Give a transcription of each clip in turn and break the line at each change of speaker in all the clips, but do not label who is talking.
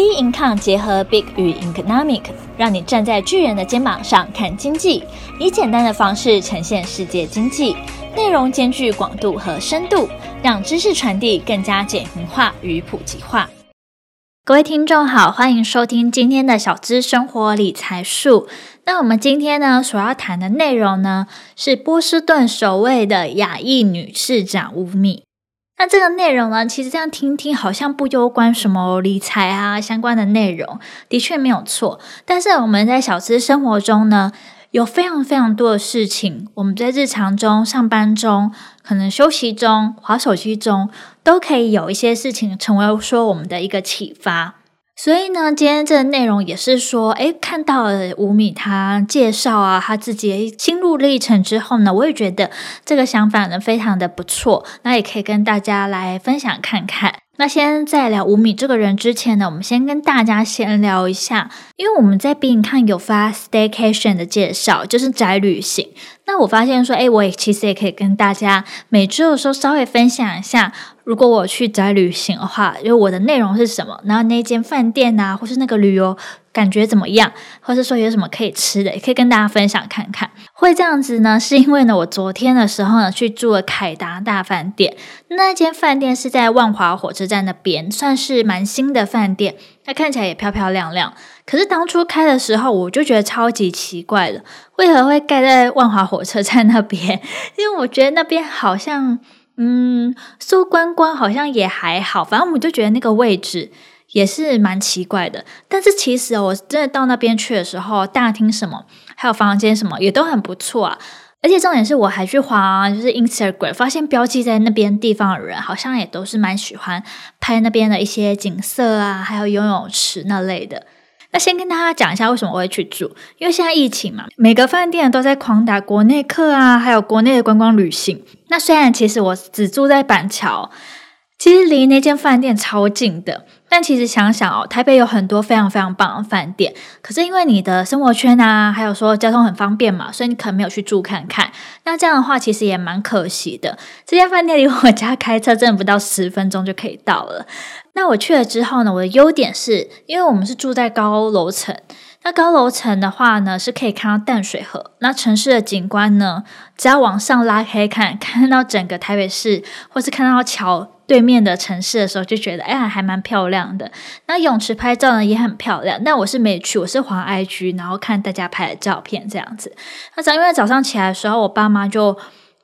B Income 结合 Big 与 Economic，让你站在巨人的肩膀上看经济，以简单的方式呈现世界经济，内容兼具广度和深度，让知识传递更加简明化与普及化。各位听众好，欢迎收听今天的小资生活理财术。那我们今天呢，所要谈的内容呢，是波士顿首位的亚裔女市长乌米。那这个内容呢，其实这样听听好像不攸关什么理财啊相关的内容，的确没有错。但是我们在小资生活中呢，有非常非常多的事情，我们在日常中、上班中、可能休息中、划手机中，都可以有一些事情成为说我们的一个启发。所以呢，今天这个内容也是说，诶，看到了乌米他介绍啊，他自己心路历程之后呢，我也觉得这个想法呢非常的不错，那也可以跟大家来分享看看。那先在聊吴米这个人之前呢，我们先跟大家先聊一下，因为我们在 B 站有发 Staycation 的介绍，就是宅旅行。那我发现说，诶，我也其实也可以跟大家每周的时候稍微分享一下。如果我去宅旅行的话，因为我的内容是什么？然后那间饭店啊，或是那个旅游感觉怎么样？或是说有什么可以吃的，也可以跟大家分享看看。会这样子呢，是因为呢，我昨天的时候呢，去住了凯达大饭店。那间饭店是在万华火车站那边，算是蛮新的饭店，它看起来也漂漂亮亮。可是当初开的时候，我就觉得超级奇怪的，为何会盖在万华火车站那边？因为我觉得那边好像。嗯，说观光好像也还好，反正我们就觉得那个位置也是蛮奇怪的。但是其实我真的到那边去的时候，大厅什么，还有房间什么也都很不错啊。而且重点是我还去滑，就是 Instagram，发现标记在那边地方的人，好像也都是蛮喜欢拍那边的一些景色啊，还有游泳池那类的。那先跟大家讲一下为什么我会去住，因为现在疫情嘛，每个饭店都在狂打国内客啊，还有国内的观光旅行。那虽然其实我只住在板桥，其实离那间饭店超近的，但其实想想哦，台北有很多非常非常棒的饭店，可是因为你的生活圈啊，还有说交通很方便嘛，所以你可能没有去住看看。那这样的话，其实也蛮可惜的。这间饭店离我家开车真的不到十分钟就可以到了。那我去了之后呢，我的优点是因为我们是住在高楼层，那高楼层的话呢，是可以看到淡水河。那城市的景观呢，只要往上拉开看，看到整个台北市，或是看到桥对面的城市的时候，就觉得哎呀，还蛮漂亮的。那泳池拍照呢也很漂亮，但我是没去，我是滑 IG，然后看大家拍的照片这样子。那早因为早上起来的时候，我爸妈就。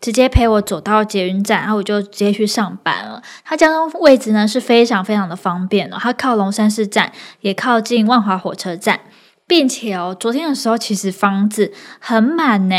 直接陪我走到捷运站，然后我就直接去上班了。它交通位置呢是非常非常的方便哦，它靠龙山寺站，也靠近万华火车站，并且哦，昨天的时候其实房子很满呢，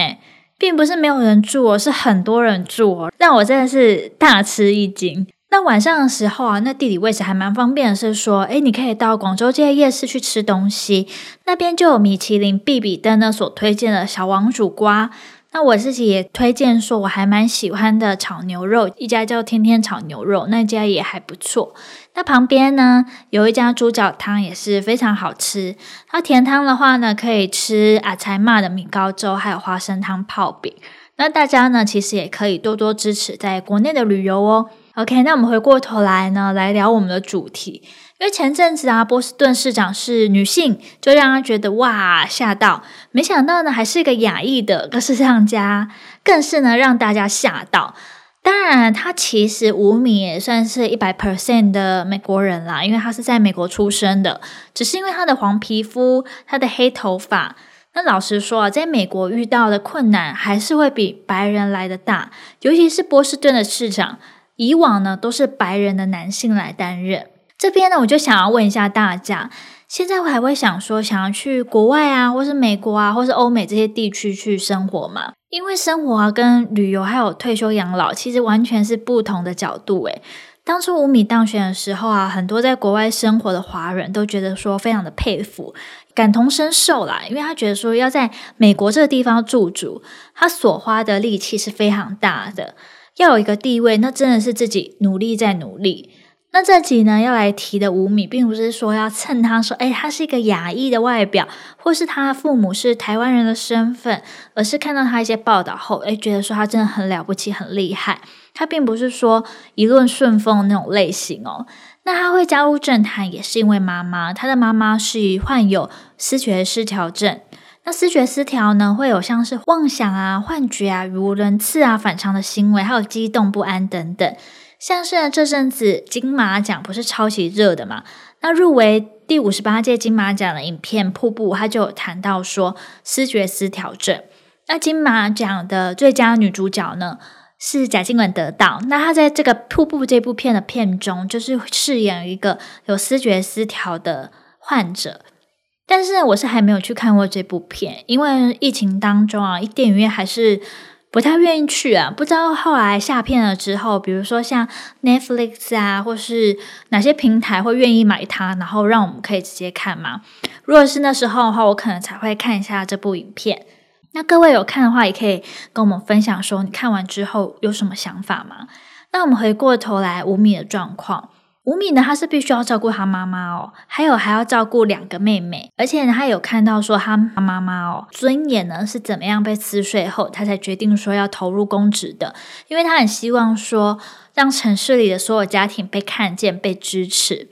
并不是没有人住哦，是很多人住哦，让我真的是大吃一惊。那晚上的时候啊，那地理位置还蛮方便的，是说，诶，你可以到广州街夜市去吃东西，那边就有米其林必比登呢所推荐的小王煮瓜。那我自己也推荐说，我还蛮喜欢的炒牛肉，一家叫天天炒牛肉，那家也还不错。那旁边呢，有一家猪脚汤也是非常好吃。那甜汤的话呢，可以吃阿财妈的米糕粥，还有花生汤泡饼。那大家呢，其实也可以多多支持在国内的旅游哦。OK，那我们回过头来呢，来聊我们的主题。因为前阵子啊，波士顿市长是女性，就让他觉得哇吓到。没想到呢，还是一个亚裔的个市长家，更是呢让大家吓到。当然，他其实乌米也算是一百 percent 的美国人啦，因为他是在美国出生的。只是因为他的黄皮肤，他的黑头发。那老实说啊，在美国遇到的困难还是会比白人来的大，尤其是波士顿的市长，以往呢都是白人的男性来担任。这边呢，我就想要问一下大家，现在我还会想说想要去国外啊，或是美国啊，或是欧美这些地区去生活吗？因为生活啊，跟旅游还有退休养老，其实完全是不同的角度。诶，当初五米当选的时候啊，很多在国外生活的华人都觉得说非常的佩服，感同身受啦，因为他觉得说要在美国这个地方驻足，他所花的力气是非常大的，要有一个地位，那真的是自己努力在努力。那这集呢，要来提的乌米，并不是说要蹭他说，诶，他是一个亚裔的外表，或是他父母是台湾人的身份，而是看到他一些报道后，诶，觉得说他真的很了不起，很厉害。他并不是说一路顺风那种类型哦。那他会加入政坛，也是因为妈妈，他的妈妈是患有思觉失调症。那思觉失调呢，会有像是妄想啊、幻觉啊、语无伦次啊、反常的行为，还有激动不安等等。像是呢，这阵子金马奖不是超级热的嘛？那入围第五十八届金马奖的影片《瀑布》，他就有谈到说思觉失调症。那金马奖的最佳女主角呢，是贾静雯得到。那她在这个《瀑布》这部片的片中，就是饰演一个有思觉失调的患者。但是，我是还没有去看过这部片，因为疫情当中啊，电影院还是不太愿意去啊。不知道后来下片了之后，比如说像 Netflix 啊，或是哪些平台会愿意买它，然后让我们可以直接看吗？如果是那时候的话，我可能才会看一下这部影片。那各位有看的话，也可以跟我们分享说，你看完之后有什么想法吗？那我们回过头来，五米的状况，吴敏呢，他是必须要照顾他妈妈哦，还有还要照顾两个妹妹，而且呢，他有看到说他妈妈哦，尊严呢是怎么样被撕碎后，他才决定说要投入公职的，因为他很希望说让城市里的所有家庭被看见、被支持。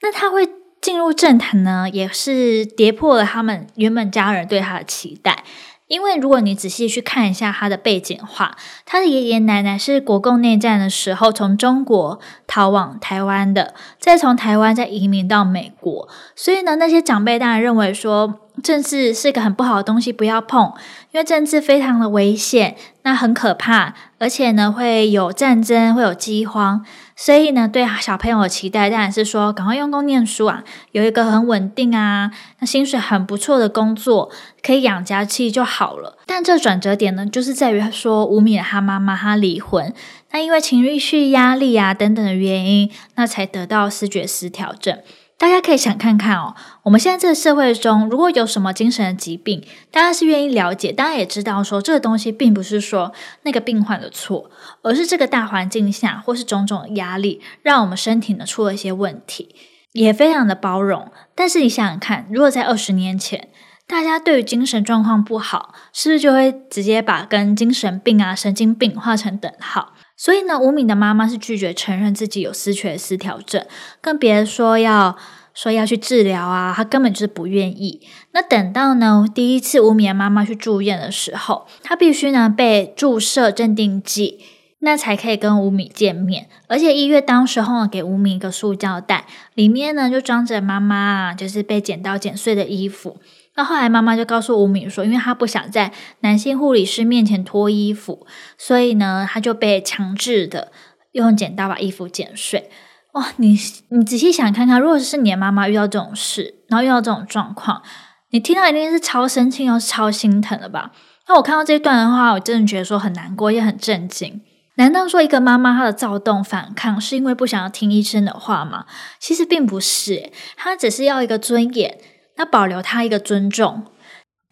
那他会进入政坛呢，也是跌破了他们原本家人对他的期待。因为如果你仔细去看一下他的背景的话，他的爷爷奶奶是国共内战的时候从中国逃往台湾的，再从台湾再移民到美国，所以呢，那些长辈当然认为说政治是个很不好的东西，不要碰，因为政治非常的危险，那很可怕，而且呢会有战争，会有饥荒。所以呢，对小朋友的期待当然是说，赶快用功念书啊，有一个很稳定啊，那薪水很不错的工作，可以养家气就好了。但这转折点呢，就是在于说，无米他妈妈她离婚，那因为情绪压力啊等等的原因，那才得到视觉失调症。大家可以想看看哦，我们现在这个社会中，如果有什么精神的疾病，大家是愿意了解，大家也知道说这个东西并不是说那个病患的错，而是这个大环境下或是种种压力，让我们身体呢出了一些问题，也非常的包容。但是你想想看，如果在二十年前，大家对于精神状况不好，是不是就会直接把跟精神病啊、神经病画成等号？所以呢，无米的妈妈是拒绝承认自己有思觉失调症，更别说要说要去治疗啊，她根本就是不愿意。那等到呢，第一次无米的妈妈去住院的时候，她必须呢被注射镇定剂，那才可以跟无米见面。而且医院当时候呢给无米一个塑胶袋，里面呢就装着妈妈，就是被剪刀剪碎的衣服。那后来妈妈就告诉吴敏说，因为她不想在男性护理师面前脱衣服，所以呢，她就被强制的用剪刀把衣服剪碎。哇，你你仔细想看看，如果是你的妈妈遇到这种事，然后遇到这种状况，你听到一定是超生气又是超心疼的吧？那我看到这一段的话，我真的觉得说很难过，也很震惊。难道说一个妈妈她的躁动反抗是因为不想要听医生的话吗？其实并不是，她只是要一个尊严。要保留他一个尊重。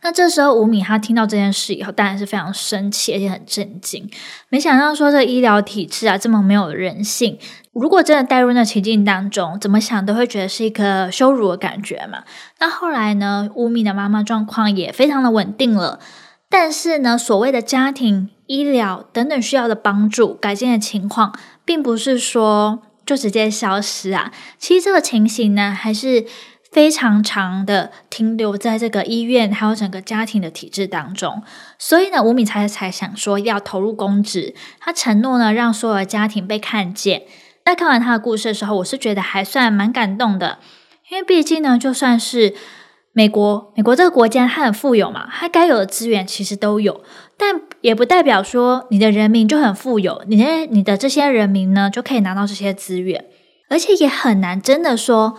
那这时候，吴敏他听到这件事以后，当然是非常生气，而且很震惊。没想到说这医疗体制啊，这么没有人性。如果真的带入那情境当中，怎么想都会觉得是一个羞辱的感觉嘛。那后来呢，吴敏的妈妈状况也非常的稳定了。但是呢，所谓的家庭、医疗等等需要的帮助、改进的情况，并不是说就直接消失啊。其实这个情形呢，还是。非常长的停留在这个医院，还有整个家庭的体制当中，所以呢，吴敏才才想说要投入公职。他承诺呢，让所有的家庭被看见。在看完他的故事的时候，我是觉得还算蛮感动的，因为毕竟呢，就算是美国，美国这个国家它很富有嘛，它该有的资源其实都有，但也不代表说你的人民就很富有，你的你的这些人民呢就可以拿到这些资源，而且也很难真的说。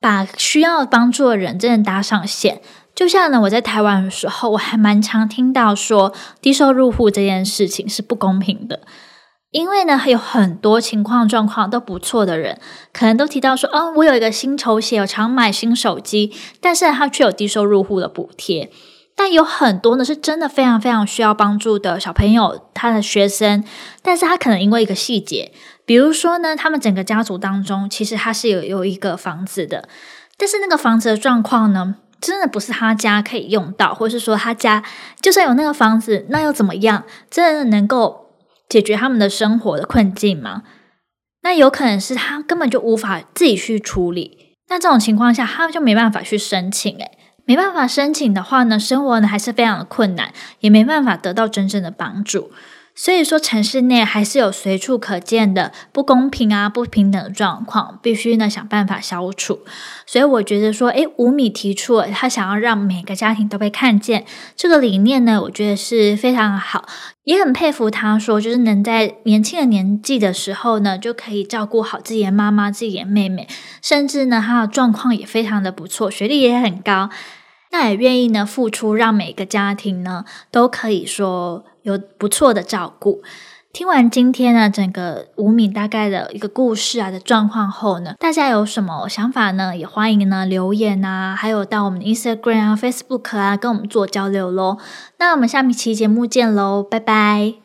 把需要帮助的人真的搭上线，就像呢，我在台湾的时候，我还蛮常听到说低收入户这件事情是不公平的，因为呢，有很多情况状况都不错的人，可能都提到说，哦，我有一个新球鞋，我常买新手机，但是他却有低收入户的补贴。但有很多呢，是真的非常非常需要帮助的小朋友，他的学生，但是他可能因为一个细节。比如说呢，他们整个家族当中，其实他是有有一个房子的，但是那个房子的状况呢，真的不是他家可以用到，或是说他家就算有那个房子，那又怎么样？真的能够解决他们的生活的困境吗？那有可能是他根本就无法自己去处理。那这种情况下，他就没办法去申请，诶，没办法申请的话呢，生活呢还是非常的困难，也没办法得到真正的帮助。所以说，城市内还是有随处可见的不公平啊、不平等的状况，必须呢想办法消除。所以我觉得说，诶，吴米提出了他想要让每个家庭都被看见这个理念呢，我觉得是非常好，也很佩服他说，就是能在年轻的年纪的时候呢，就可以照顾好自己的妈妈、自己的妹妹，甚至呢他的状况也非常的不错，学历也很高，那也愿意呢付出，让每个家庭呢都可以说。有不错的照顾。听完今天呢，整个吴米大概的一个故事啊的状况后呢，大家有什么想法呢？也欢迎呢留言啊，还有到我们 Instagram 啊、Facebook 啊，跟我们做交流喽。那我们下期节目见喽，拜拜。